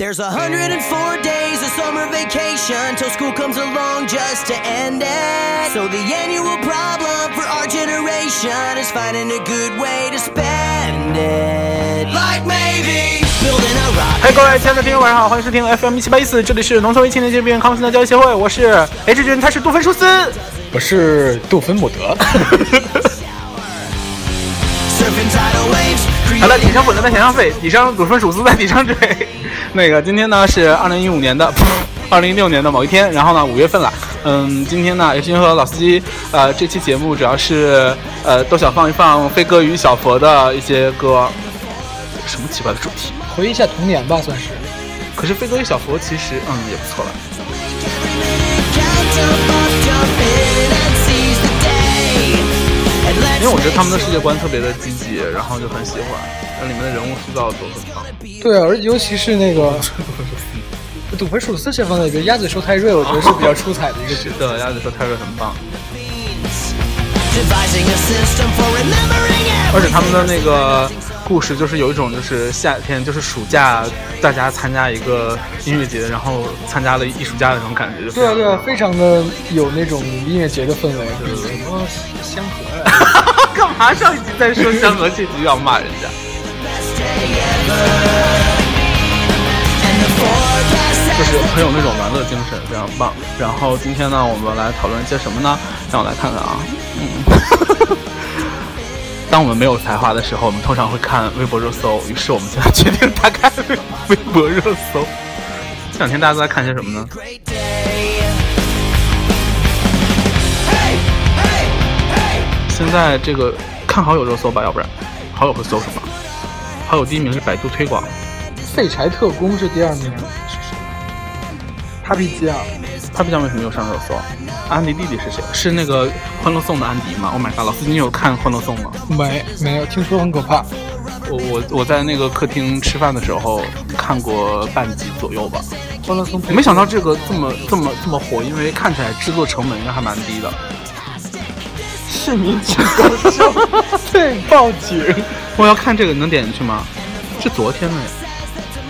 There's 104 days of summer vacation till school comes along just to end it. So the annual problem for our generation is finding a good way to spend it. Like maybe building a rock. 嗨，各位亲爱的听众，晚上好，欢迎收听 FM 一七八一四，这里是农村为青年节病康复的教育协会，我是 H 君，他是杜芬舒斯。我是杜芬姆德。好了，底上滚的在天上飞，底上杜芬舒斯在底上追。那个今天呢是二零一五年的，二零一六年的某一天，然后呢五月份了。嗯，今天呢也是和老司机，呃，这期节目主要是呃都想放一放飞哥与小佛的一些歌。什么奇怪的主题？回忆一下童年吧，算是。可是飞哥与小佛其实嗯也不错了。因为我觉得他们的世界观特别的积极，然后就很喜欢，那里面的人物塑造都很棒。对啊，而尤其是那个杜芬舒斯这方面，比如鸭嘴兽泰瑞，我觉得是比较出彩的一个角色。对，鸭嘴兽泰瑞很棒.而且他们的那个故事就是有一种就是夏天就是暑假大家参加一个音乐节，然后参加了艺术家的那种感觉。就对啊，对啊，非常的有那种音乐节的氛围，对什么香河啊，他上一集在说香河，这集又要骂人家？就是很有那种玩乐精神，非常棒。然后今天呢，我们来讨论一些什么呢？让我来看看啊，嗯。当我们没有才华的时候，我们通常会看微博热搜。于是我们现在决定打开微博热搜。这两天大家都在看些什么呢？现在这个看好友热搜吧，要不然好友会搜什么？好友第一名是百度推广，废柴特工是第二名。Papi 酱，Papi 酱为什么又上热搜？安迪弟弟是谁？是那个《欢乐颂》的安迪吗？Oh my god！老师，你有看《欢乐颂》吗？没没有，听说很可怕。我我我在那个客厅吃饭的时候看过半集左右吧，欢乐颂没想到这个这么这么这么火，因为看起来制作成本应该还蛮低的。市民请高效，对，报警。我要看这个，能点进去吗？是昨天的呀。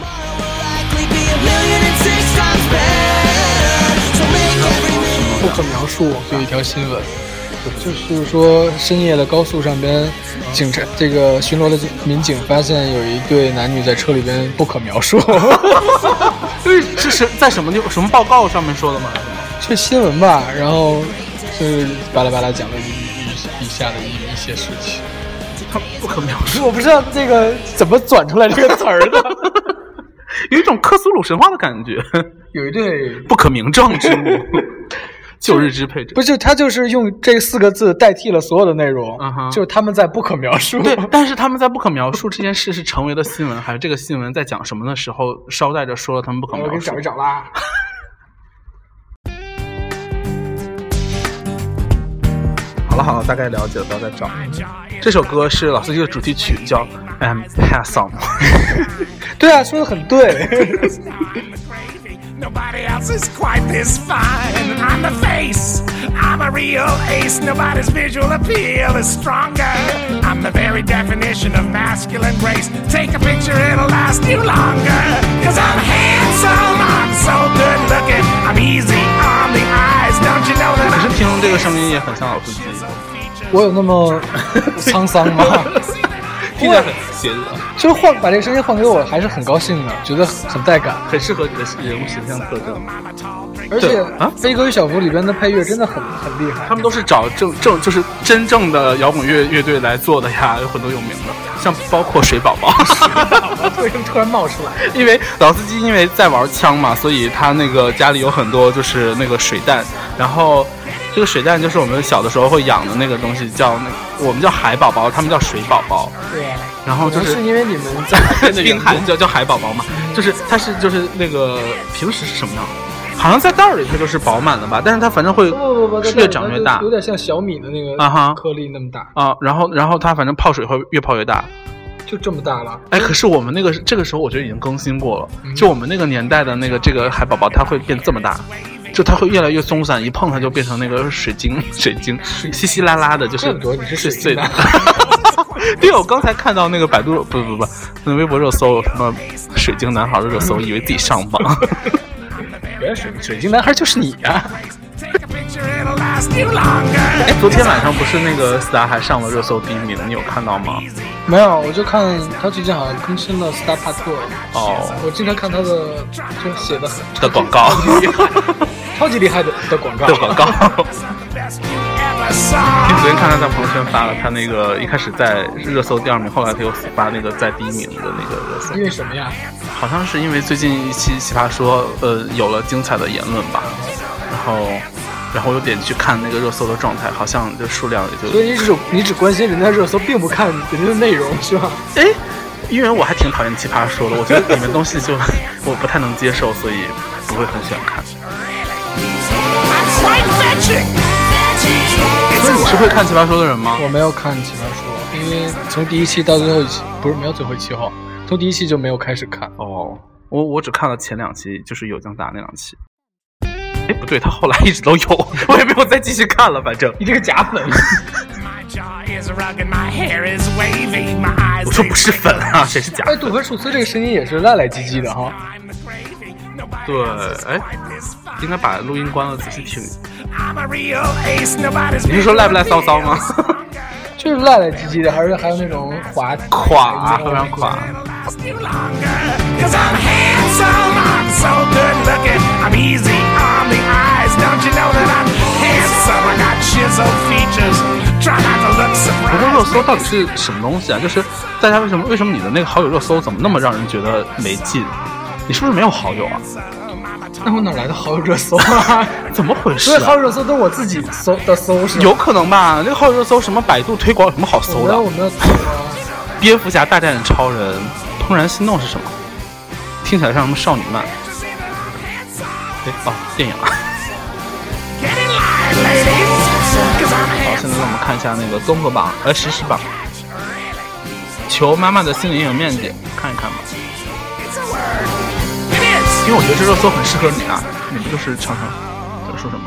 Likely be a million and six times better. So make every 不可描述就一条新闻，就是说深夜的高速上边，警察这个巡逻的民警发现有一对男女在车里边不可描述，是是在什么地什么报告上面说的吗？是新闻吧？然后就是巴拉巴拉讲了以以以下的一一些事情，他不可描述，我不知道这个怎么转出来这个词儿的。有一种克苏鲁神话的感觉，有一对不可名状之物，旧日支配者。不是他就是用这四个字代替了所有的内容就是他们在不可描述。对，但是他们在不可描述这件事是成为了新闻，还是这个新闻在讲什么的时候捎带着说了他们不可描述我给你找一？找啦。了好，大概了解了，不要再找。这首歌是老司机的主题曲，叫《I'm Pass On》。对啊，说的很对。Nobody else is quite this fine. I'm the face. I'm a real ace. Nobody's visual appeal is stronger. I'm the very definition of masculine grace. Take a picture, it'll last you longer. Cause I'm handsome. I'm so good looking. I'm easy 这个声音也很像老司机，我有那么 沧桑吗？听起来很邪恶，就是换把这个声音换给我，还是很高兴的，觉得很带感。很适合你的人物形象特征。而且啊《飞哥与小福》里边的配乐真的很很厉害。他们都是找正正就是真正的摇滚乐乐队来做的呀，有很多有名的，像包括水宝宝。为什么突然冒出来？因为老司机因为在玩枪嘛，所以他那个家里有很多就是那个水弹，然后这个水蛋就是我们小的时候会养的那个东西，叫那我们叫海宝宝，他们叫水宝宝。对啊，然后就是是因为你们在冰 海叫叫海宝宝嘛，就是它是就是那个平时是什么样？好像在袋儿里它就是饱满的吧，但是它反正会不不不不，是越长越大有点像小米的那个啊哈颗粒那么大，啊，然后然后它反正泡水会越泡越大。就这么大了。哎，可是我们那个这个时候我觉得已经更新过了，嗯就我们那个年代的那个这个海宝宝，它会变这么大，就它会越来越松散，一碰它就变成那个水晶，水晶稀稀拉拉的，就是怪不得你是水碎的。对，我刚才看到那个百度不不不，那微博热搜什么水晶男孩的热搜，以为自己上榜。原来水水晶男孩就是你啊！哎，昨天晚上不是那个斯达还上了热搜第一名，你有看到吗？没有，我就看他最近好像更新了斯达帕特，哦，我经常看他的就写的很的广告 超级厉害的的广告。的广告。Saw. 昨天看他在朋友圈发了他那个一开始在热搜第二名，后来他又发那个在第一名的那个热搜因，为什么呀？好像是因为最近一期奇葩说，呃，有了精彩的言论吧，然后，然后我有点去看那个热搜的状态，好像就数量也就所以你只你只关心人家热搜，并不看人家的内容，是吧？哎，因为我还挺讨厌奇葩说的，我觉得里面东西就 我不太能接受，所以不会很喜欢看。所以你是会看奇葩说的人吗？我没有看奇葩说，因为从第一期到最后一期，不是没有最后一期哈，从第一期就没有开始看。哦，我我只看了前两期，就是有江达那两期。哎，不对，他后来一直都有，我也没有再继续看了。反正你这个假粉，我说不是粉啊，谁是假？哎，杜芬楚斯这个声音也是赖赖唧唧的哈。对，哎，应该把录音关了，仔细听。你是说赖不赖骚骚吗？就是赖赖唧唧的，还是还有那种垮垮，后边垮。过 surprised. 热搜到底是什么东西啊？就是大家为什么为什么你的那个好友热搜怎么那么让人觉得没劲？你是不是没有好友啊？那我哪来的好友热搜啊？怎么回事、所以好啊？友热搜都是我自己搜的搜是吗？有可能吧？那个好友热搜什么百度推广有什么好搜的？我没有搜啊。蝙蝠侠大战超人，怦然心动是什么？听起来像什么少女漫？哎哦，电影啊！看一下那个综合榜，呃，实时榜。求妈妈的心理阴影面积，看一看吧。因为我觉得这热搜很适合你啊，你不就是常常在说什么？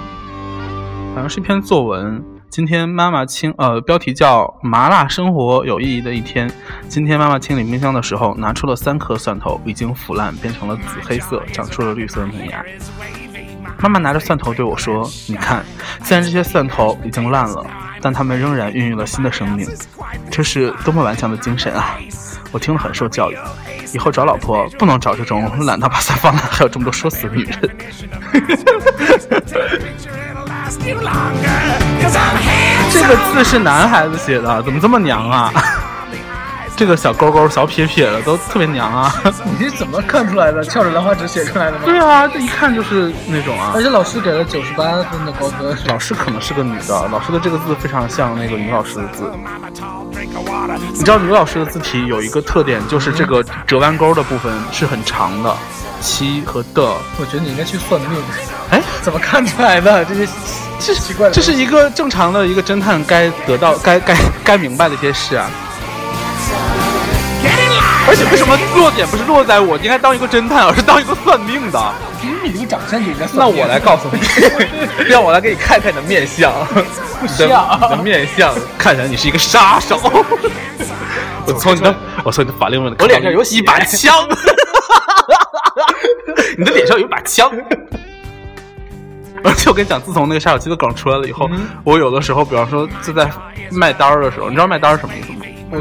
好像是一篇作文。今天妈妈清，呃，标题叫《麻辣生活有意义的一天》。今天妈妈清理冰箱的时候，拿出了三颗蒜头，已经腐烂，变成了紫黑色，长出了绿色的嫩芽。妈妈拿着蒜头对我说：“你看，虽然这些蒜头已经烂了，但他们仍然孕育了新的生命。这是多么顽强的精神啊！”我听了很受教育。以后找老婆不能找这种懒到把伞放烂还有这么多说辞的女人。这个字是男孩子写的，怎么这么娘啊？这个小勾勾、小撇撇的都特别娘啊！你是怎么看出来的？翘着兰花指写出来的吗？对啊，这一看就是那种啊而。且老师给了九十八分的高分。老师可能是个女的，老师的这个字非常像那个女老师的字。你知道女老师的字体有一个特点，就是这个折弯钩的部分是很长的，七和的。我觉得你应该去算命。哎，怎么看出来的？这些这奇怪的。这是一个正常的一个侦探该得到、该该该明白的一些事啊。而且为什么落点不是落在我应该当一个侦探，而是当一个算命的？凭你这个长相就应该算那。我来告诉你，让我来给你看看你的面相，不需要你的面相看起来你是一个杀手。我从你的，我从你的法令纹，我脸上有一把枪，你的脸上有一把枪。而且我跟你讲，自从那个杀手机的梗出来了以后，嗯我有的时候，比方说就在卖单儿的时候，你知道卖单儿是什么意思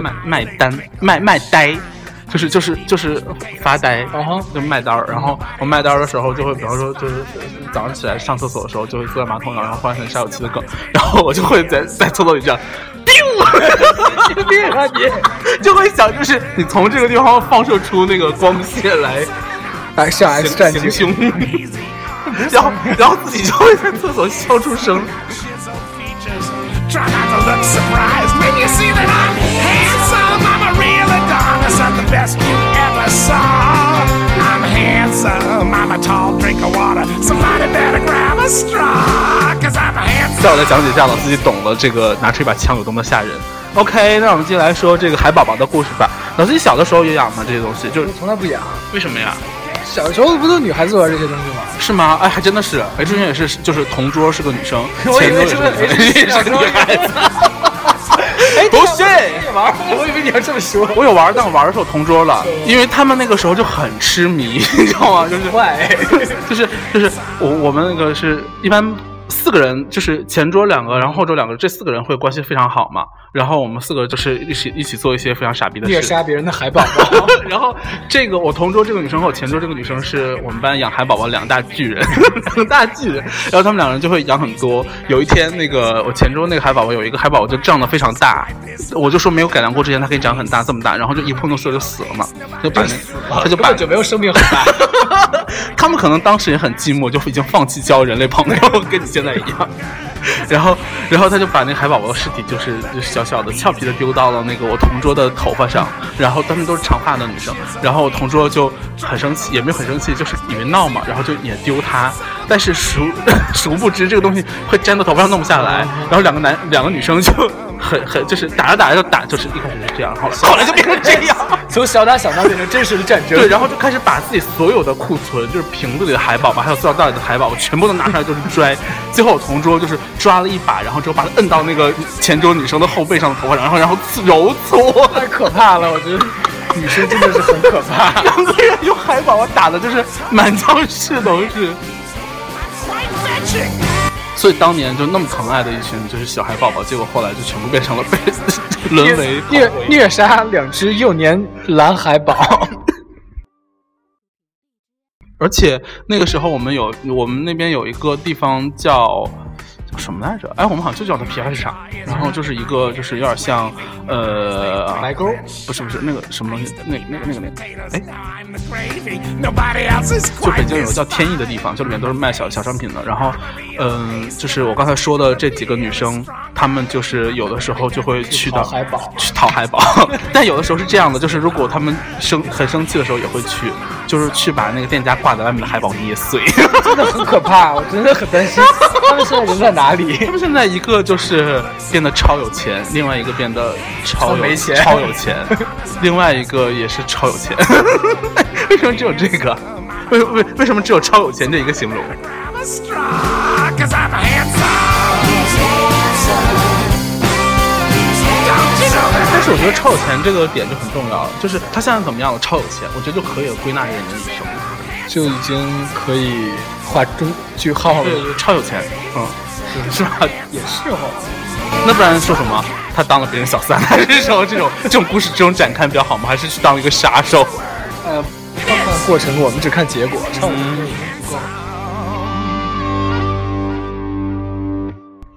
吗？卖卖单卖卖呆，就是就是就是发呆，然后就卖单儿。然后我卖单儿的时候，就会比方说就是早上起来上厕所的时候，就会坐在马桶上，然后忽然想杀手机的梗，然后我就会在在厕所里这样。你别啊你！就会想，就是你从这个地方放射出那个光线来来上 X 行战警行凶，然后然后自己就会在厕所笑出声。Best you ever saw. I'm handsome. I'm a tall drink of water. Somebody better grab a straw. Cause I'm handsome. 再我的讲解一下老司机懂了这个拿出一把枪有多么吓人。OK，那我们接下来说这个海宝宝的故事吧。老司机小的时候也养吗？这些东西就是从来不养，为什么呀？小时候不都女孩子玩这些东西吗？是吗？哎，还真的是哎，之前也是，就是同桌是个女生，我以前桌也是为是个个女 H 生，也 是个女孩子。不是，玩，我以为你要这么说。我有玩，但我玩的时候同桌了，因为他们那个时候就很痴迷，你知道吗？就是坏，就是就是我我们那个是一般四个人，就是前桌两个，然后后桌两个，这四个人会关系非常好嘛。然后我们四个就是一起一起做一些非常傻逼的事。虐杀别人的海宝宝。然后这个我同桌这个女生和我前桌这个女生是我们班养海宝宝两大巨人，两大巨人。然后他们两个人就会养很多。有一天那个我前桌那个海宝宝有一个海宝宝就胀得非常大，我就说没有改良过之前它可以长很大这么大，然后就一碰到水就死了嘛，就把那他就把根本就没有生命很大。他们可能当时也很寂寞，就已经放弃交人类朋友，跟你现在一样。然后，然后他就把那海宝宝的尸体，就是小小的、俏皮的丢到了那个我同桌的头发上。然后他们都是长发的女生，然后我同桌就很生气，也没有很生气，就是以为闹嘛，然后就也丢他。但是殊殊 不知这个东西会粘到头发上弄不下来，然后两个男两个女生就很很就是打着打着就打，就是一开始是这样，后来后来就变成这样。从小打小闹变成真实的战争。对，然后就开始把自己所有的库存，就是瓶子里的海宝吧，还有塑料袋里的海宝我，全部都拿出来就是 拽。最后我同桌就是抓了一把，然后之后把它摁到那个前桌女生的后背上的头发上，然后然后揉搓。太可怕了，我觉得女生真的是很可怕。两个人用海宝宝打的就是满教室都是。所以当年就那么疼爱的一群就是小孩宝宝，结果后来就全部变成了被 沦为虐虐杀两只幼年蓝海宝。而且那个时候我们有我们那边有一个地方叫叫什么来着？哎，我们好像就叫它皮海市场。然后就是一个就是有点像呃白沟，不是不是那个什么东西，那那个那个那个，哎就北京有个叫天意的地方，就里面都是卖小小商品的。然后，嗯，就是我刚才说的这几个女生，她们就是有的时候就会去到海宝去淘海宝，但有的时候是这样的，就是如果她们生很生气的时候也会去，就是去把那个店家挂在外面的海宝捏碎。真的很可怕，我真的很担心他们现在人在哪里 他。们现在一个就是变得超有钱，另外一个变得超有钱超有钱，另外一个也是超有钱。为什么只有这个？为为为什么只有超有钱这一个形容?但是我觉得超有钱这个点就很重要，就是他现在怎么样了？超有钱，我觉得就可以归纳一个人的一生。就已经可以画中句号了。对，超有钱，嗯，是吧？也是哦，那不然说什么？他当了别人小三，还是说这种这种故事这种展开比较好吗？还是去当一个杀手？呃，看看过程，我们只看结果。超有钱就已经足够了。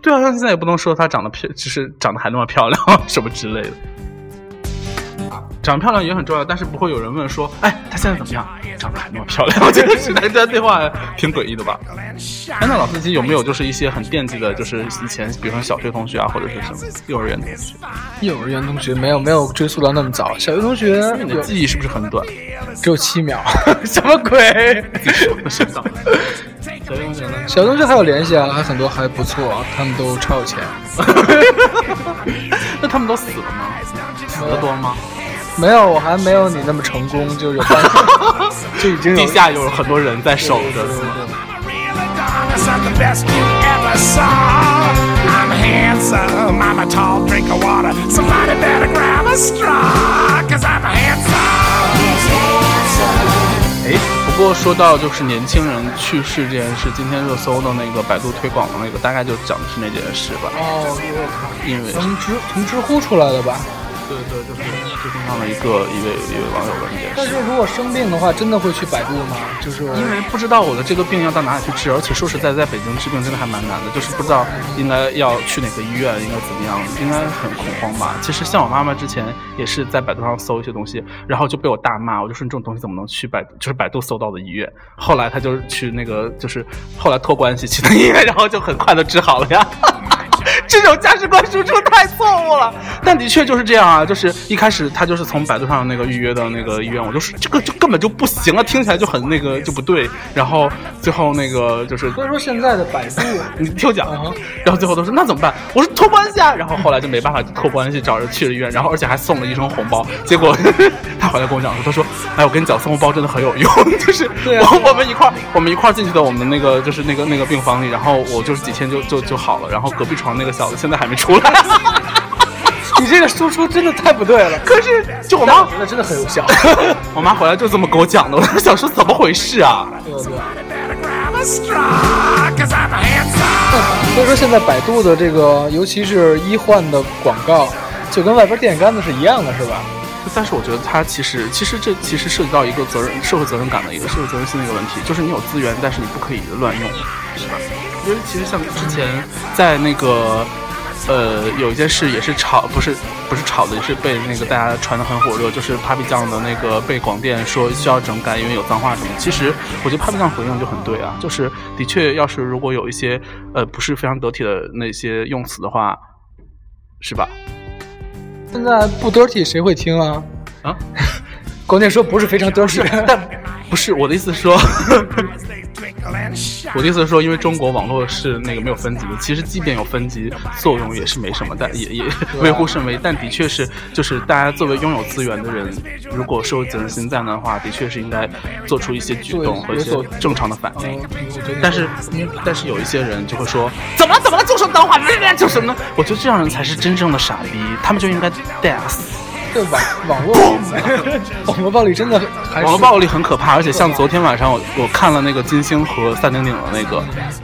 对啊，他现在也不能说她长得漂，就是长得还那么漂亮什么之类的。长得漂亮也很重要，但是不会有人问说，哎，她现在怎么样？长得还那么漂亮，我觉得是大家对话挺诡异的吧？哎，那老司机有没有就是一些很惦记的，就是以前比如说小学同学啊，或者是什么幼儿园同学？幼儿园同学没有没有追溯到那么早，小学同学你的有记忆是不是很短？只有七秒，什么鬼？小学同学呢？小同学还有联系啊，还很多还不错，他们都超有钱。那他们都死了吗？死的多吗？没有，我还没有你那么成功，就有办法，就已经有地下有很多人在守着，对 the best you ever saw. I'm handsome, I'm a tall drink of water. Somebody better grab a straw, cause I'm handsome. 哎，不过说到就是年轻人去世这件事，今天热搜的那个百度推广的那个，大概就讲的是那件事吧。哦，因为从知从知乎出来的吧？对对，就是知乎上的一个一位一位网友的那件事。但是如果生病的话，真的会去百度吗？就是因为不知道我的这个病要到哪里去治，而且说实在，在北京治病真的还蛮难的，就是不知道应该要去哪个医院，应该怎么样，应该很恐慌吧。其实像我妈妈之前也是在百度上搜一些东西，然后就被我大骂，我就说你这种东西怎么能去百度，就是百度搜到的医院。后来她就是去那个，就是后来托关系去的医院，然后就很快的治好了呀。这种价值观输出太错误了。但的确就是这样啊，就是一开始他就是从百度上那个预约的那个医院，我就说这个就根本就不行啊，听起来就很那个就不对。然后最后那个就是所以说现在的百度，你听我讲然后最后都说那怎么办？我说托关系啊，然后后来就没办法托关系，找人去了医院，然后而且还送了一声红包。结果 他回来跟我讲说，他说，哎，我跟你讲，送红包真的很有用，就是我我们一块儿我们一块儿进去的我们那个就是那个那个病房里，然后我就是几天就就就好了，然后隔壁床那个小子现在还没出来。你这个输出真的太不对了。可是就我妈但我觉得真的很有效。我妈回来就这么给我讲的，我就想说怎么回事啊？对对。Handsome. 所以说现在百度的这个，尤其是医患的广告，就跟外边电线杆子是一样的，是吧？但是我觉得它其实其实这其实涉及到一个责任社会责任感的一个社会责任心的一个问题，就是你有资源，但是你不可以乱用，是吧？因为其实像之前在那个呃有一件事也是炒，不是不是炒的，也是被那个大家传的很火热，就是 Papi 酱的那个被广电说需要整改，因为有脏话什么。其实我觉得 Papi 酱回应就很对啊，就是的确要是如果有一些呃不是非常得体的那些用词的话，是吧？现在不 dirty 谁会听啊？啊，广电说不是非常 dirty，但不是我的意思是说。我的意思是说，因为中国网络是那个没有分级的，其实即便有分级，作用也是没什么，但也也微乎甚微。但的确是，就是大家作为拥有资源的人，如果是有责任心在那的话，的确是应该做出一些举动和一些正常的反应。但是，但是有一些人就会说，怎么了怎么了，就说脏话，就什么呢？我觉得这样人才是真正的傻逼，他们就应该 death。对网网络 网络暴力真的还是网络暴力很可怕，而且像昨天晚上我我看了那个金星和萨顶顶的那个，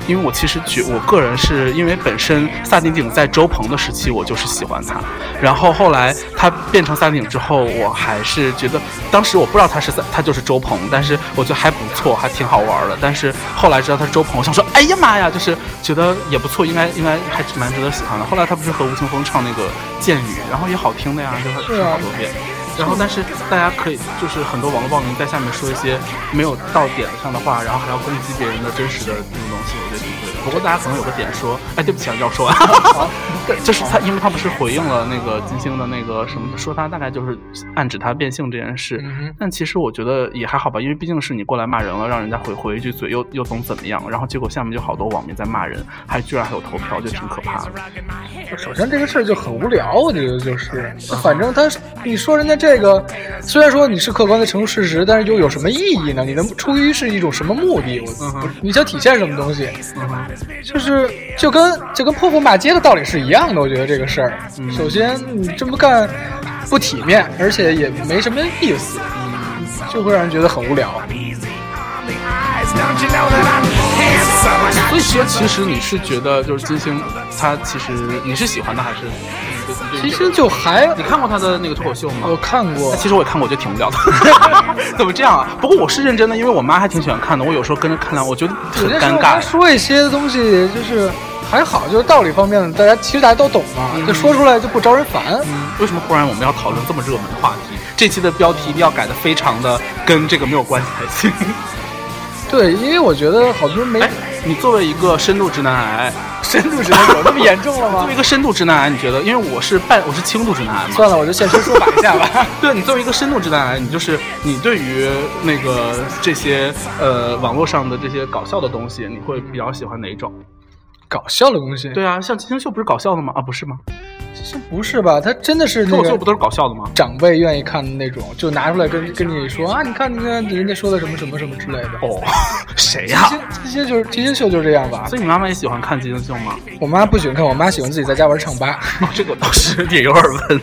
因为我其实觉我个人是因为本身萨顶顶在周鹏的时期我就是喜欢他，然后后来他变成萨顶顶之后，我还是觉得当时我不知道他是他就是周鹏，但是我觉得还不错，还挺好玩的。但是后来知道他是周鹏，我想说哎呀妈呀，就是觉得也不错，应该应该还蛮值得喜欢的。后来他不是和吴青峰唱那个剑雨，然后也好听的呀，就是是啊好多遍。然后，但是大家可以就是很多网络暴民在下面说一些没有到点上的话，然后还要攻击别人的真实的那种东西，我觉得挺。不过大家可能有个点说，哎，对不起啊，要说完。对，就是他，因为他不是回应了那个金星的那个什么，说他大概就是暗指他变性这件事。嗯但其实我觉得也还好吧，因为毕竟是你过来骂人了，让人家回回一句嘴，又又能怎么样？然后结果下面就好多网民在骂人，还居然还有投票，就挺可怕的。首先这个事儿就很无聊，我觉得就是，反正他你说人家这个，虽然说你是客观的陈述事实，但是又有什么意义呢？你的出于是一种什么目的？我、你想体现什么东西？就是就跟就跟泼妇骂街的道理是一样的，我觉得这个事儿，嗯首先你这么干不体面，而且也没什么意思，就会让人觉得很无聊。所以说，其实你是觉得就是金星，他其实你是喜欢他还是？其实就还你看过他的那个脱口秀吗？我看过哎，其实我也看过，我觉得挺无聊的。怎么这样啊？不过我是认真的，因为我妈还挺喜欢看的。我有时候跟着看两，我觉得很尴尬。他说一些东西就是还好，就是道理方面的，大家其实大家都懂嘛，就说出来就不招人烦。为什么忽然我们要讨论这么热门的话题？这期的标题一定要改的非常的跟这个没有关系才行。对，因为我觉得好多人没哎，你作为一个深度直男癌，深度直男 有那么严重了吗作为一？个深度直男癌，你觉得？因为我是半，我是轻度直男癌嘛。算了，我就现身说法一下吧。对你作为一个深度直男癌，你就是你对于那个这些呃网络上的这些搞笑的东西，你会比较喜欢哪一种？搞笑的东西，对啊，像金星秀不是搞笑的吗？啊，不是吗？这不是吧？他真的是那个脱口秀不都是搞笑的吗？长辈愿意看的那种，就拿出来跟跟你说啊，你看你看人家说的什么什么什么之类的。哦，谁呀、金星金星就是金星秀就是这样吧。所以你妈妈也喜欢看金星秀吗？我妈不喜欢看，我妈喜欢自己在家玩唱吧。哦，这个倒是也有耳闻。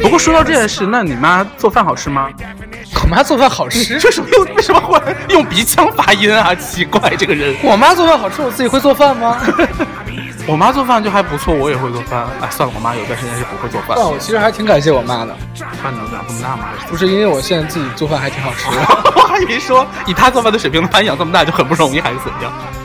不过说到这件事，那你妈做饭好吃吗？我妈做饭好吃，为什么用为什么会用鼻腔发音啊？奇怪，这个人。我妈做饭好吃，我自己会做饭吗？我妈做饭就还不错，我也会做饭。哎，算了，我妈有段时间是不会做饭。但我其实还挺感谢我妈的，饭能长这么大吗？不是因为我现在自己做饭还挺好吃的。我还以为说以她做饭的水平，她养这么大就很不容易，还是怎么样我.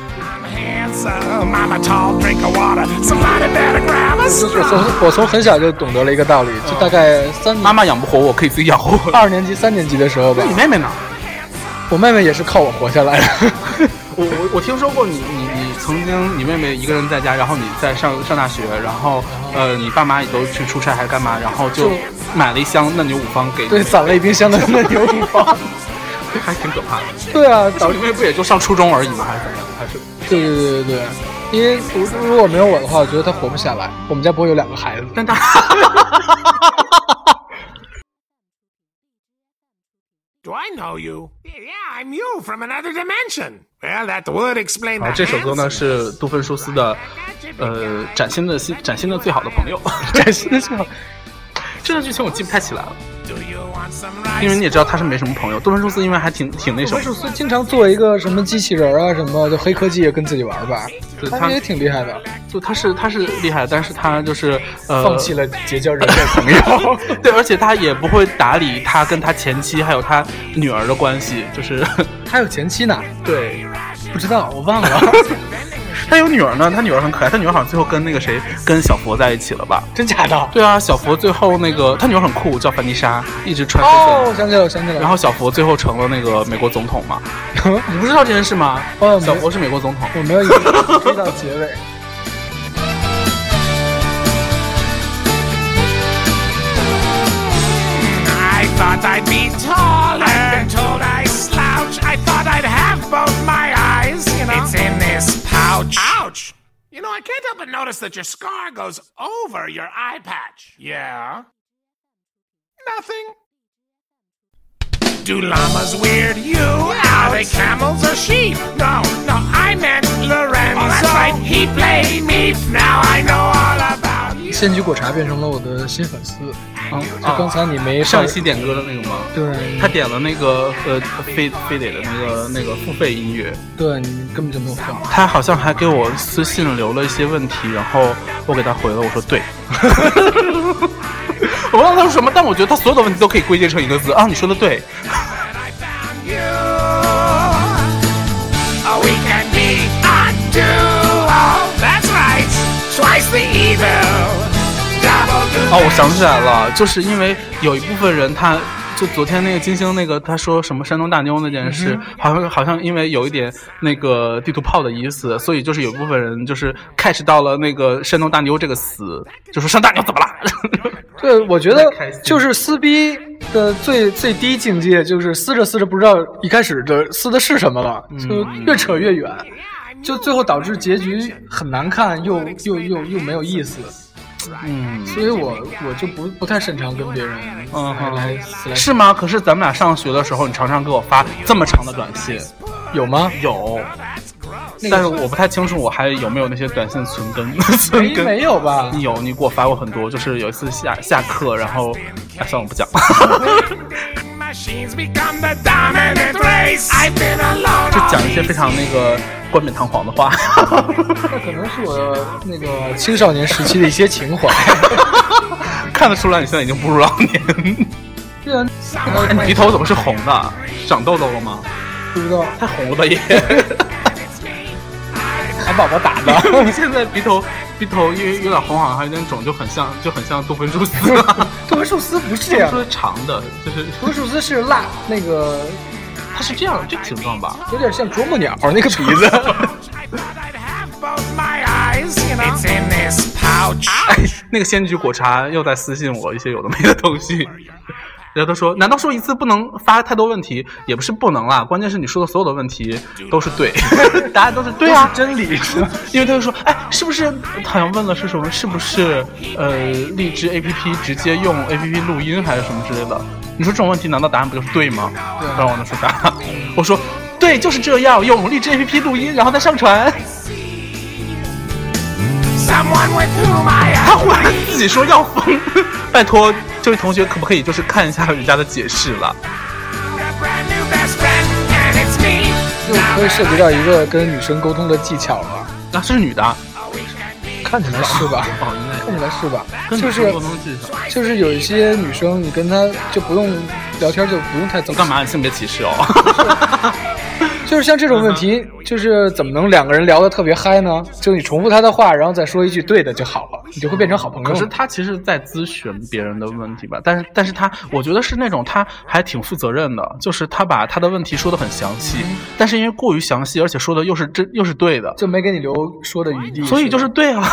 从我从很小就懂得了一个道理，就大概三妈妈养不活我，可以自己养活我。二年级、三年级的时候吧那，你妹妹呢？我妹妹也是靠我活下来的。我我我听说过你你你曾经你妹妹一个人在家，然后你在上上大学，然后呃你爸妈也都去出差还是干嘛，然后就就买了一箱嫩牛五方给你，对，攒了一冰箱的嫩牛五方。还挺可怕的。对啊，导你妹不也就上初中而已吗？还是怎么样？还是对对对对对，因为如如果没有我的话，我觉得她活不下来。我们家不会有两个孩子。但他 Do I know you? Yeah, I'm you from another dimension. Well, that would explain 好，the 这首歌呢是杜芬舒斯的呃崭新的新崭新的最好的朋友，崭新的最好。这段剧情我记不太起来了，因为你也知道他是没什么朋友。杜伦舒斯因为还挺挺那什么。杜芬，舒斯经常做一个什么机器人啊，什么就黑科技跟自己玩吧，对他他也挺厉害的，就他是他是厉害，但是他就是呃放弃了结交人类朋友。对，而且他也不会打理他跟他前妻还有他女儿的关系，就是。他有前妻呢，对。不知道我忘了，他有女儿呢，他女儿很可爱，他女儿好像最后跟那个谁跟小佛在一起了吧？真假的？对啊，小佛最后那个他女儿很酷，叫凡妮莎，一直穿黑哦，我想起来，我想起来了。然后小佛最后成了那个美国总统嘛？你不知道这件事吗？哦小佛是美国总统。我没有一直追到结尾。I thought I'd be taller. I've been told I slouch. I thought I'd have both my eyes. You know, it's in this pouch. Ouch! You know, I can't help but notice that your scar goes over your eye patch. Yeah. Nothing. Do llamas weird you out? Are they camels or sheep? No, no, I meant Lorenzo. Oh, that's right, he played me. Now I know all about you. 仙居果茶变成了我的新粉丝。啊就刚才你没上一期点歌的那个吗？对他点了那个呃非非得的那个那个付费音乐，对你根本就没有放。他好像还给我私信留了一些问题，然后我给他回了，我说对。我忘了他说什么，但我觉得他所有的问题都可以归结成一个字啊，你说的对。哦，我想起来了，就是因为有一部分人他。就昨天那个金星那个他说什么山东大妞那件事，好像好像因为有一点那个地图炮的意思，所以就是有一部分人就是 catch 到了那个山东大妞这个词，就说山大妞怎么了？对，我觉得就是撕逼的最最低境界，就是撕着撕着不知道一开始的撕的是什么了，就越扯越远，就最后导致结局很难看，又又又又没有意思。嗯，所以我我就不不太擅长跟别人嗯来来是吗？可是咱们俩上学的时候，你常常给我发这么长的短信，有吗？有，但是我不太清楚我还有没有那些短信存根 存根。没有吧？你有，你给我发过很多，就是有一次下下课，然后，哎，算了，我不讲。Machines become the dominant race. I've been alone. 就讲一些非常那个冠冕堂皇的话。那可能是我那个青少年时期的一些情怀。看得出来你现在已经步入老年。对啊，哎，你鼻头怎么是红的？长痘痘了吗？不知道太红了吧也。喊宝宝打的。你现在鼻头鼻头因为有点红，好像还有点肿，就很像就很像杜芬寿司。杜芬寿司不是这样杜，芬舒斯长的，就是杜芬寿司是辣那个，它是这样这个形状吧？有点像啄木鸟那个鼻子。那个仙菊果茶又在私信我一些有的没的东西。然后他说：“难道说一次不能发太多问题？也不是不能啦，关键是你说的所有的问题都是对，答案都是对啊，真理？因为他就说，哎，是不是好像问了是什么？是不是呃荔枝 A P P 直接用 A P P 录音还是什么之类的？你说这种问题难道答案不就是对吗？对然后我就说答案，我说对，就是这样，用荔枝 A P P 录音，然后再上传。他忽然自己说要疯，拜托这位同学可不可以就是看一下人家的解释了 me. 就会涉及到一个跟女生沟通的技巧了。啊，这是女的啊，看起来是吧？哦，应该看起来是吧？跟就是。就是有一些女生，你跟她就不用聊天，就不用太怎么干嘛？你性别歧视哦？就是像这种问题，就是怎么能两个人聊得特别嗨呢？就你重复他的话，然后再说一句对的就好了，你就会变成好朋友。可是他其实在咨询别人的问题吧，但是但是他我觉得是那种他还挺负责任的，就是他把他的问题说得很详细，但是因为过于详细，而且说的又是真又是对的，就没给你留说的余地，所以就是对啊，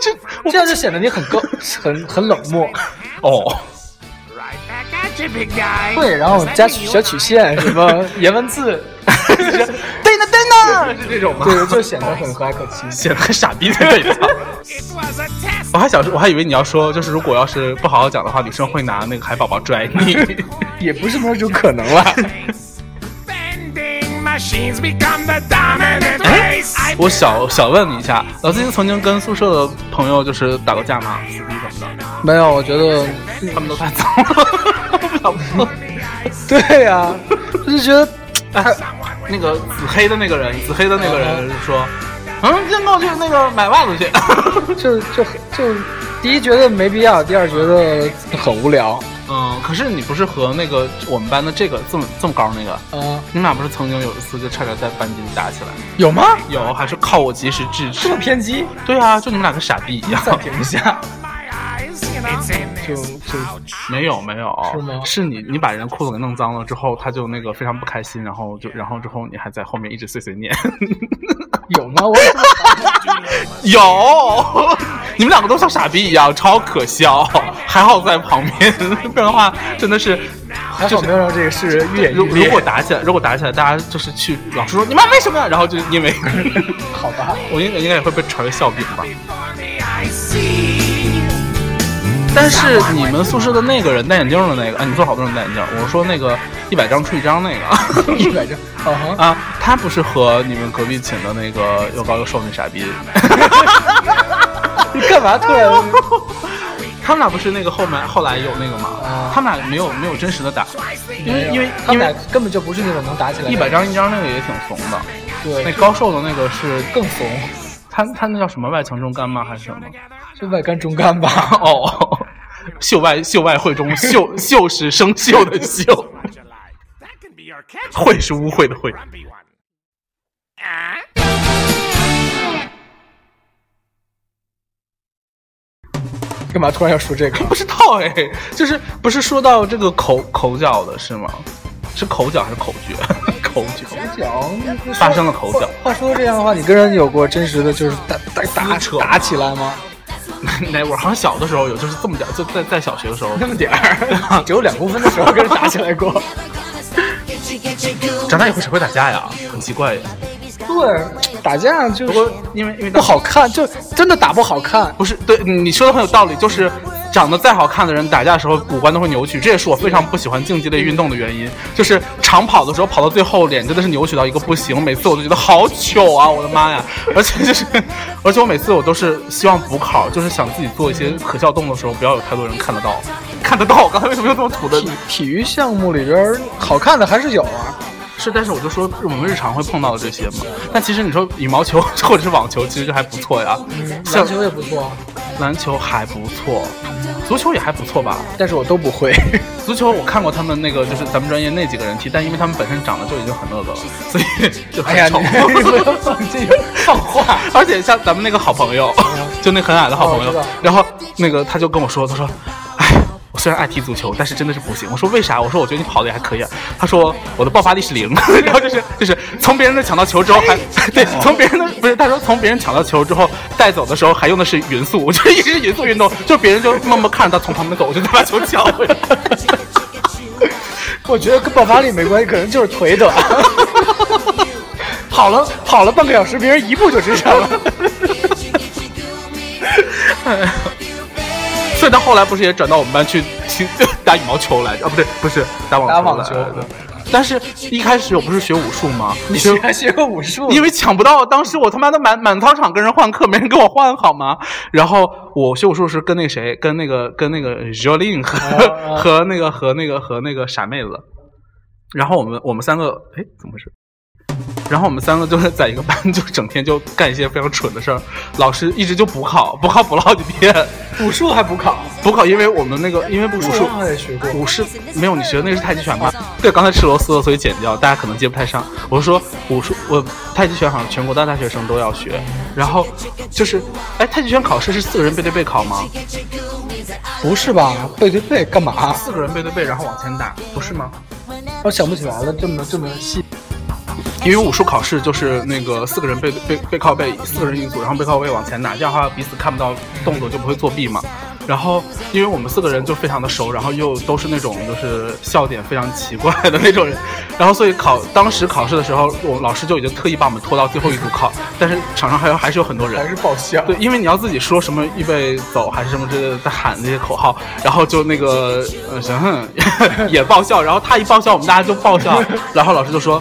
这 这样就显得你很高很很冷漠。哦，Right back you, big guy. 对，然后加小曲线什么颜文字，对呢对呢，是 这种吗？对，就显得很和蔼可亲。显得很傻逼的味道。It was a test. 我还想说，我还以为你要说，就是如果要是不好好讲的话，女生会拿那个海宝宝拽你。也不是没有这种可能了。我小小问你一下，老司机曾经跟宿舍的朋友就是打过架吗？撕逼什么的？没有，我觉得他们都太脏了，不想碰。对呀、就是觉得哎，那个紫黑的那个人，紫黑的那个人说，嗯，今天跟我去那个买袜子去。就就就第一觉得没必要，第二觉得很无聊。嗯，可是你不是和那个我们班的这个这么这么高那个，嗯、你们俩不是曾经有一次就差点在班级里打起来？有吗？有，还是靠我及时制止这。么偏激？对啊，就你们俩跟傻逼一样。暂停一下，就就没有没有，是吗是你你把人裤子给弄脏了之后，他就那个非常不开心，然后就然后之后你还在后面一直碎碎念。有吗？我 有，你们两个都像傻逼一样，超可笑。还好在旁边，不然的话真的是。还好没有让这个事愈演烈。如果打起来，如果打起来，大家就是去老师说你妈为什么呀？然后就因为，好吧，我应该应该也会被传为笑柄吧。但是你们宿舍的那个人戴眼镜的那个，啊，你们宿舍好多人戴眼镜。我说那个一百张出一张那个 一百张，啊，啊，他不是和你们隔壁寝的那个又高又瘦那傻逼，你干嘛突然？他们俩不是那个后面后来有那个吗？啊他们俩没有没有真实的打，因为因为他们俩根本就不是那种能打起来的。一百张一张那个也挺怂的，对那，高瘦的那个是更怂，他他那叫什么外强中干吗还是什么？就外干中干吧。哦，秀外秀外慧中秀秀是生锈的锈，That can be your catch. 慧是污秽的秽。Ah? 干嘛突然要说这个？不知道哎，就是不是说到这个口口角的是吗？是口角还是口诀？口角口角发生了口角。话说这样的话，你跟人有过真实的就是打打打打起来吗？那会儿好像小的时候有，就是这么点儿，就在在小学的时候那么点儿，只有两公分的时候跟人打起来过。长大以后谁会打架呀？很奇怪呀。对，打架就不过是因为因为不好看，就真的打不好看。不是对你说的很有道理，就是长得再好看的人打架的时候五官都会扭曲，这也是我非常不喜欢竞技类运动的原因。就是长跑的时候跑到最后脸真的是扭曲到一个不行，每次我都觉得好糗啊，我的妈呀！而且就是，而且我每次我都是希望补考，就是想自己做一些可笑动作的时候，不要有太多人看得到，看得到。刚才为什么用这么土的体？育项目里边好看的还是有啊。是，但是我就说我们日常会碰到的这些嘛。但其实你说羽毛球 或者是网球，其实就还不错呀。像篮球也不错，篮球还不错，足球也还不错吧。但是我都不会。足球我看过他们那个，就是咱们专业那几个人踢，但因为他们本身长得就已经很那个了，所以就哎呀，很 你这个放话。而且像咱们那个好朋友，就那很矮的好朋友然后那个他就跟我说，他说，虽然爱踢足球，但是真的是不行。我说为啥？我说我觉得你跑的也还可以啊。他说我的爆发力是零，然后就是就是从别人那抢到球之后还对，从别人的不是他说从别人抢到球之后带走的时候还用的是匀速，我觉得一直是匀速运动，就别人就默默看着他从旁边走，我就再把球抢回来。我觉得跟爆发力没关系，可能就是腿短。跑了跑了半个小时，别人一步就追上了。所 以他后来不是也转到我们班去踢打羽毛球来着？啊，不对，不是打网球来打网球着但是一开始我不是学武术吗？你学还学过武术？因为抢不到，当时我他妈的满满操场跟人换课，没人给我换好吗？然后我学武术是跟那谁，跟那个跟那个 Jolin 和、啊和那个和那个和那个傻妹子，然后我们我们三个，哎，怎么回事？然后我们三个就是在一个班，就整天就干一些非常蠢的事儿。老师一直就补考，补考补了好几天，武术还补考，补考，因为我们那个因为武术武术也学过。武士没有，你学的那个是太极拳吧？对，刚才吃螺丝了，所以剪掉，大家可能接不太上。我说武术，我太极拳好像全国的大学生都要学。然后就是，哎，太极拳考试是四个人背对背考吗？不是吧？背对背干嘛？四个人背对背，然后往前打，不是吗？我想不起来了，这么这么细。因为武术考试就是那个四个人背背背靠背，四个人一组，然后背靠背往前拿，这样的话彼此看不到动作就不会作弊嘛。然后因为我们四个人就非常的熟，然后又都是那种就是笑点非常奇怪的那种人，然后所以考当时考试的时候，我老师就已经特意把我们拖到最后一组考，但是场上还有还是有很多人还。是爆笑。对，因为你要自己说什么预备走还是什么之类的，在喊那些口号，然后就那个呃行 也爆笑，然后他一爆笑，我们大家就爆笑，然后老师就说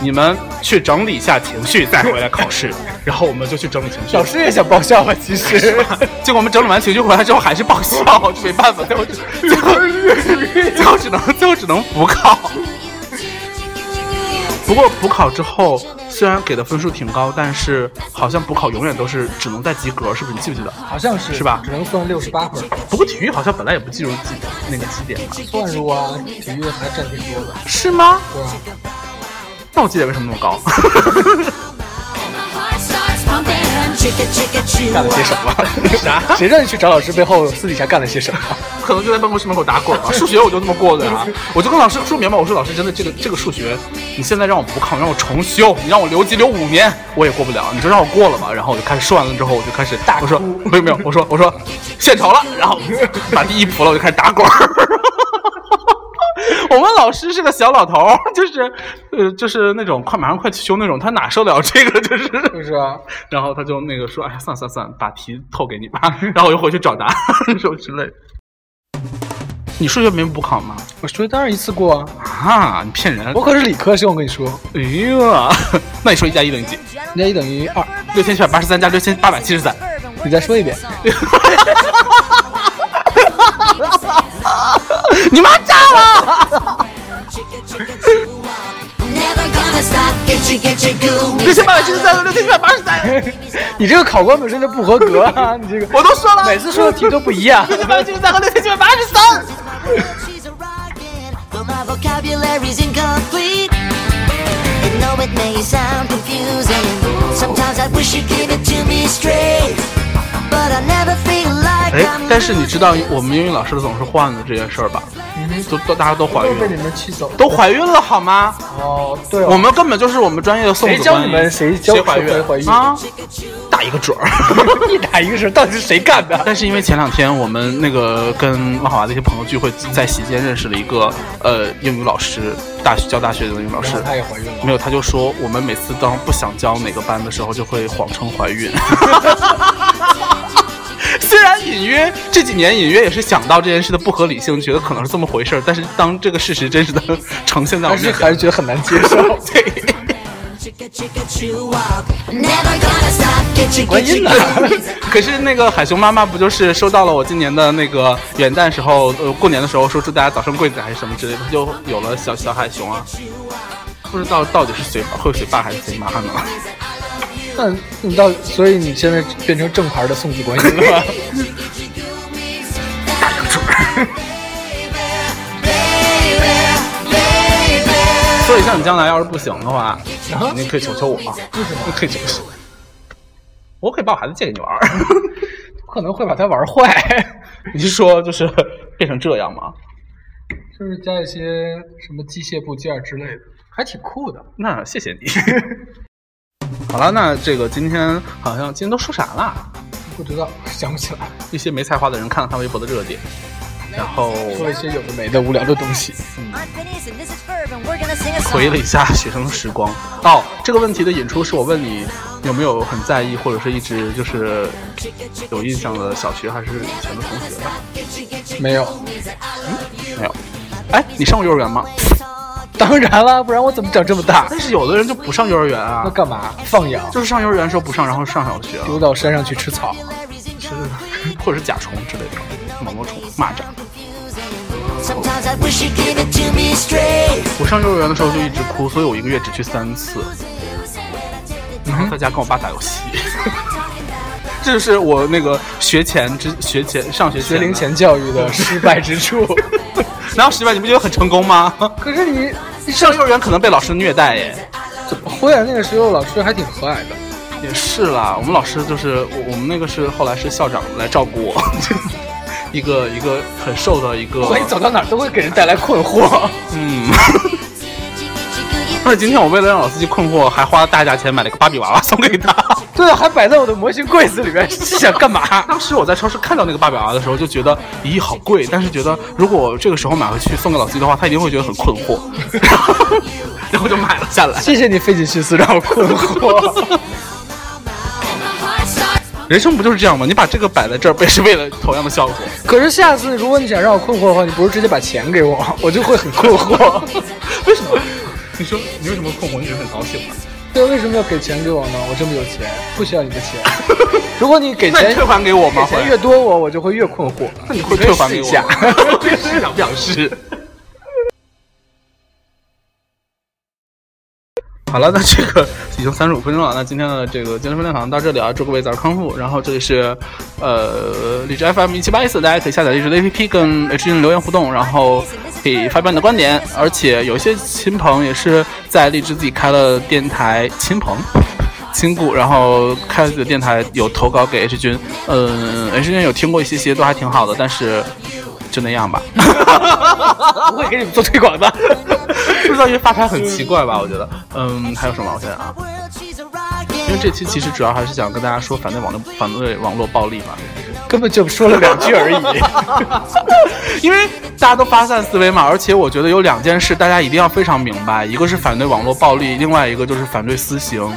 你们去整理一下情绪再回来考试，然后我们就去整理情绪。老师也想爆笑啊，其实。结果我们整理完情绪回来之后还是爆笑，就没办法，最后只最后最后只能最后只能补考。不过补考之后，虽然给的分数挺高，但是好像补考永远都是只能在及格，是不是？你记不记得？好像是是吧只能算六十八分。不过体育好像本来也不计入绩那个绩点吧？算入啊，体育还占挺多的。是吗？对啊，那我绩点为什么那么高？干了些什么？啥？谁让你去找老师背后私底下干了些什么？可能就在办公室门口打滚吧。数学我就这么过的啊，我就跟老师说明白，我说老师真的这个这个数学，你现在让我补考，让我重修，你让我留级留五年，我也过不了，你就让我过了吧。然后我就开始说完了之后，我就开始我说没有没有，我说我说献丑了，然后把第一谱了，我就开始打滚儿。我们老师是个小老头儿，就是，呃，就是那种快马上快去修那种，他哪受得了这个？就是，就是啊，然后他就那个说，哎呀，算了算了算了，把题透给你吧。然后我又回去找答案什么之类的。你数学没补考吗？我数学当然一次过啊，啊，你骗人！我可是理科生，我跟你说，哎呀，那你说一加一等于几？一加一等于二。六千七百八十三加六千八百七十三。你再说一遍。你妈炸了！六千八百七十三和六千七百八十三，你这个考官本身就不合格啊！你这个我都说了，每次说的题都不一样。六千八百七十三和六千七百八十三。But I never feel like 哎但是你知道我们英语老师总是换的这件事儿吧？都都大家都怀都被你孕，们气走。都怀孕了好吗？哦，对我们根本就是我们专业的送子观音谁教你们谁教谁怀孕谁怀孕啊？打一个准儿。一打一个是到底是谁干的？但是因为前两天我们那个跟万华的一些朋友聚会，在席间认识了一个呃英语老师，大学教大学的英语老师然后，她也怀孕了。没有他就说我们每次当不想教哪个班的时候，就会谎称怀孕。隐约这几年隐约也是想到这件事的不合理性，觉得可能是这么回事儿，但是当这个事实真实的呈现在我面前，还是觉得很难接受。对。观音呢？可是那个海熊妈妈不就是收到了我今年的那个元旦时候，呃，过年的时候说祝大家早生贵子还是什么之类的，她就有了小小海熊啊。不知道到底是谁会谁爸还是谁妈呢？那你到，所以你现在变成正牌的送子观音了吗？所以像你将来要是不行的话，你可以求求我啊，你可以求求我，我可以把我孩子借给你玩儿。可能会把他玩坏，你是说就是变成这样吗？就是加一些什么机械部件之类的，还挺酷的。那谢谢你。好了，那这个今天好像今天都说啥了？不知道，想不起来，一些没才华的人看了他微博的热点，然后说一些有的没的无聊的东西。A 回 song. 了一下学生的时光。哦，这个问题的引出是我问你有没有很在意，或者是一直就是有印象的小学还是以前的同学吧？没有，嗯没有。哎，你上过幼儿园吗？当然了，不然我怎么长这么大？但是有的人就不上幼儿园啊那，干嘛？放养，就是上幼儿园的时候不上，然后上小学了，丢到山上去吃草。吃或者是甲虫之类的，毛毛虫、蚂蚱。我上幼儿园的时候就一直哭，所以我一个月只去三次。然后在家跟我爸打游戏。这就是我那个学前之学前上学学龄前教育的失败之处。哪有失败，你不觉得很成功吗？可是你上幼儿园可能被老师虐待耶。怎么会啊？那个时候老师还挺和蔼的。也是啦，我们老师就是我我们那个是后来是校长来照顾我，一个一个很瘦的一个。所以走到哪儿都会给人带来困惑。嗯。而且今天我为了让老司机困惑，还花了大价钱买了个芭比娃娃送给他。对，还摆在我的模型柜子里面，是想干嘛？当时我在超市看到那个芭比娃娃的时候，就觉得咦，好贵。但是觉得如果这个时候买回去送给老司机的话，他一定会觉得很困惑，然后就买了下来。谢谢你费尽心思让我困惑。人生不就是这样吗？你把这个摆在这儿，不也是为了同样的效果？可是下次如果你想让我困惑的话，你不如直接把钱给我，我就会很困惑。为什么？你说你为什么困惑？你是很高兴吗？对，为什么要给钱给我呢？我这么有钱，不需要你的钱。如果你给钱退还给我吗？钱越多，我我就会越困惑。那你会退还给我？下，想表示。好了，那这个已经三十五分钟了。那今天的这个健身分享到这里啊，祝各位早日康复。然后这里是呃荔枝 FM 一七八一四，大家可以下载荔枝的 APP 跟 H 君留言互动，然后可以发表你的观点。而且有些亲朋也是在荔枝自己开了电台，亲朋亲故，然后开了自己的电台，有投稿给 H 君。嗯，H 君有听过一些些，都还挺好的，但是就那样吧，不会给你们做推广的。不知道因为发牌很奇怪吧？我觉得，嗯，还有什么？我想想啊，因为这期其实主要还是想跟大家说反对网络反对网络暴力嘛，根本就说了两句而已。因为大家都发散思维嘛，而且我觉得有两件事大家一定要非常明白，一个是反对网络暴力，另外一个就是反对私刑。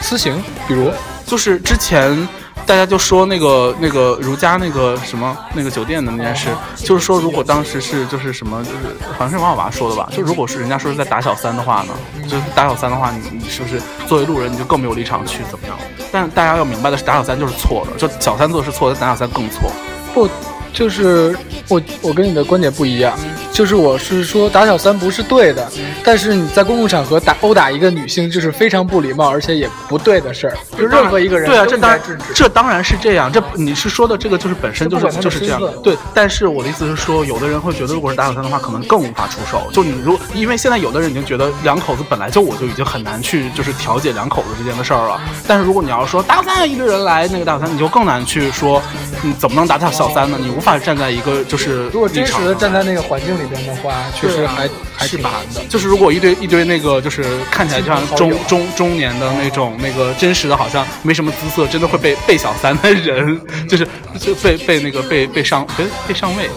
私刑，比如就是之前。大家就说那个那个如家那个什么那个酒店的那件事，就是说如果当时是就是什么就是好像是王小娃说的吧，就如果是人家说是在打小三的话呢，就是打小三的话，你你是不是作为路人你就更没有立场去怎么样？但大家要明白的是，打小三就是错的，就小三做的是错的，打小三更错。不。就是我，我跟你的观点不一样。就是我是说打小三不是对的，但是你在公共场合打殴打一个女性，就是非常不礼貌，而且也不对的事儿。就任何一个人对啊，这当然这当然是这样。这你是说的这个就是本身就是就是这样。对，但是我的意思是说，有的人会觉得，如果是打小三的话，可能更无法出手。就你如因为现在有的人已经觉得两口子本来就我就已经很难去就是调解两口子之间的事儿了。但是如果你要说打小三一堆人来那个打小三，你就更难去说你怎么能打小小三呢？你无法站在一个就是如果真实的站在那个环境里边的话，确实还还挺难的。就是如果一堆一堆那个就是看起来就像中中中年的那种那个真实的好像没什么姿色，真的会被被小三的人，就是就被被那个被被上被被上位。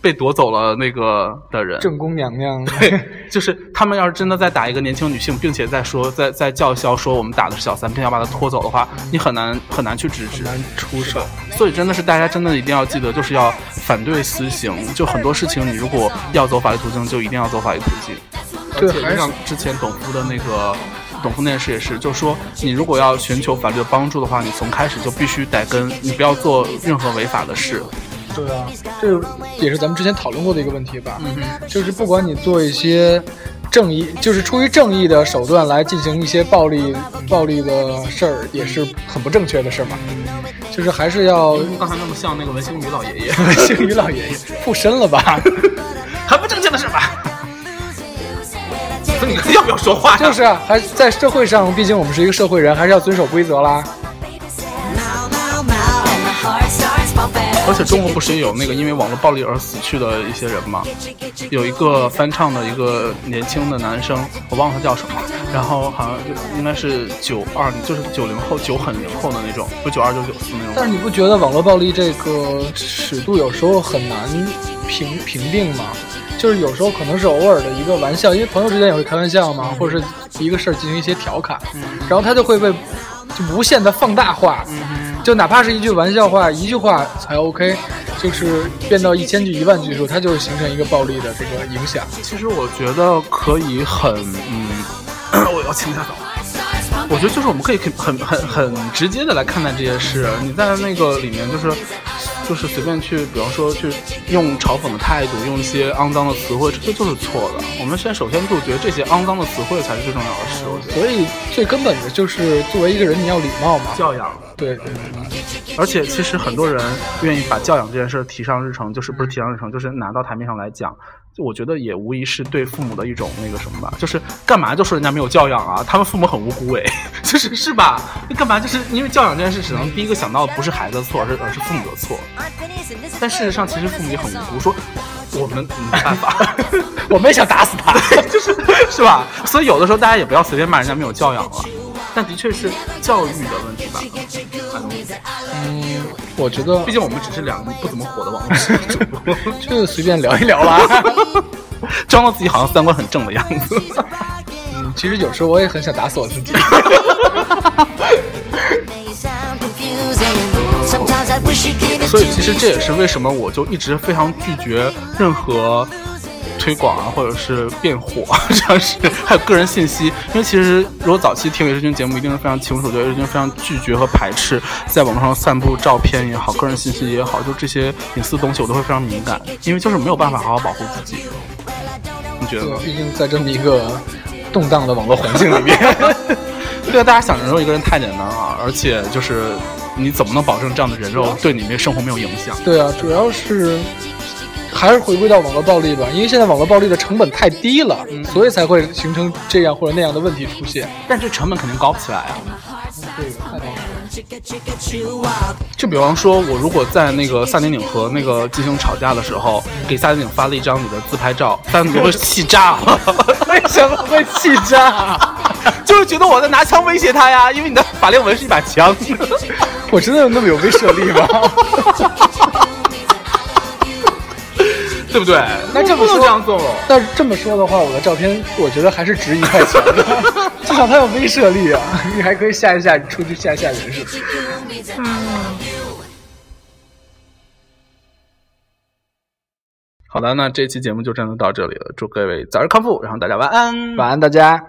被夺走了那个的人，正宫娘娘。对，就是他们要是真的在打一个年轻女性，并且在说在在叫嚣说我们打的是小三，并要把她拖走的话，你很难很难去制止，难出手。所以真的是大家真的一定要记得，就是要反对私刑。就很多事情，你如果要走法律途径，就一定要走法律途径。对，就像之前董夫的那个董夫那件事也是，就是说你如果要寻求法律的帮助的话，你从开始就必须得跟你不要做任何违法的事。对啊，这也是咱们之前讨论过的一个问题吧。嗯就是不管你做一些正义，就是出于正义的手段来进行一些暴力、暴力的事儿，也是很不正确的事儿嘛。就是还是要刚才那么像那个文星宇老爷爷，文星宇老爷爷附身了吧？很不正确的事吧？那你要不要说话？就是啊，还在社会上，毕竟我们是一个社会人，还是要遵守规则啦。而且中国不是也有那个因为网络暴力而死去的一些人吗？有一个翻唱的一个年轻的男生，我忘了他叫什么，然后好像应该是九二，就是九零后，九很零后的那种，不九二九九四那种。但是你不觉得网络暴力这个尺度有时候很难评评定吗？就是有时候可能是偶尔的一个玩笑，因为朋友之间也会开玩笑嘛，或者是一个事儿进行一些调侃，然后他就会被就无限的放大化。就哪怕是一句玩笑话，一句话才 OK，就是变到一千句、一万句的时候，它就会形成一个暴力的这个影响。其实我觉得可以很，嗯，我要清一下澡。我觉得就是我们可以很很很直接的来看待这些事。你在那个里面，就是就是随便去，比方说去用嘲讽的态度，用一些肮脏的词汇，这些就是错的。我们现在首先杜绝这些肮脏的词汇才是最重要的事。我觉得所以最根本的就是作为一个人，你要礼貌嘛。教养，对对，而且其实很多人愿意把教养这件事提上日程，就是不是提上日程，就是拿到台面上来讲。就我觉得也无疑是对父母的一种那个什么吧，就是干嘛就说人家没有教养啊？他们父母很无辜哎，就是是吧？你干嘛就是因为教养这件事，只能第一个想到的不是孩子的错，而是而是父母的错。但事实上，其实父母也很无辜，说我们没办法，我们也想打死他。就是是吧？所以有的时候大家也不要随便骂人家没有教养了。但的确是教育的问题吧。嗯，我觉得毕竟我们只是两个不怎么火的网络主播，就随便聊一聊啦。装到自己好像三观很正的样子。嗯，其实有时候我也很想打死我自己。所以其实这也是为什么我就一直非常拒绝任何推广啊，或者是变火 这样是，还有个人信息。因为其实如果早期听魏志军节目，一定是非常清楚，觉得魏志军非常拒绝和排斥在网络上散布照片也好，个人信息也好，就这些隐私东西我都会非常敏感，因为就是没有办法好好保护自己。你觉得呢？毕竟在这么一个动荡的网络环境里面，对啊，大家想人肉一个人太简单了，而且就是你怎么能保证这样的人肉对你那生活没有影响？对啊，主要是还是回归到网络暴力吧，因为现在网络暴力的成本太低了，所以才会形成这样或者那样的问题出现。但这成本肯定高不起来啊。这个太高了。就比方说，我如果在那个萨顶顶和那个金星吵架的时候，给萨顶顶发了一张你的自拍照，萨顶顶会气炸了。为什么会气炸？就是觉得我在拿枪威胁他呀，因为你的法令纹是一把枪。我真的有那么有威慑力吗？对不对？那这么说不能这样做了。那这么说的话，我的照片我觉得还是值一块钱的，至少它有威慑力啊！你还可以吓一吓，出去吓一吓人是不是？好的，那这期节目就真的到这里了，祝各位早日康复，然后大家晚安。晚安，大家。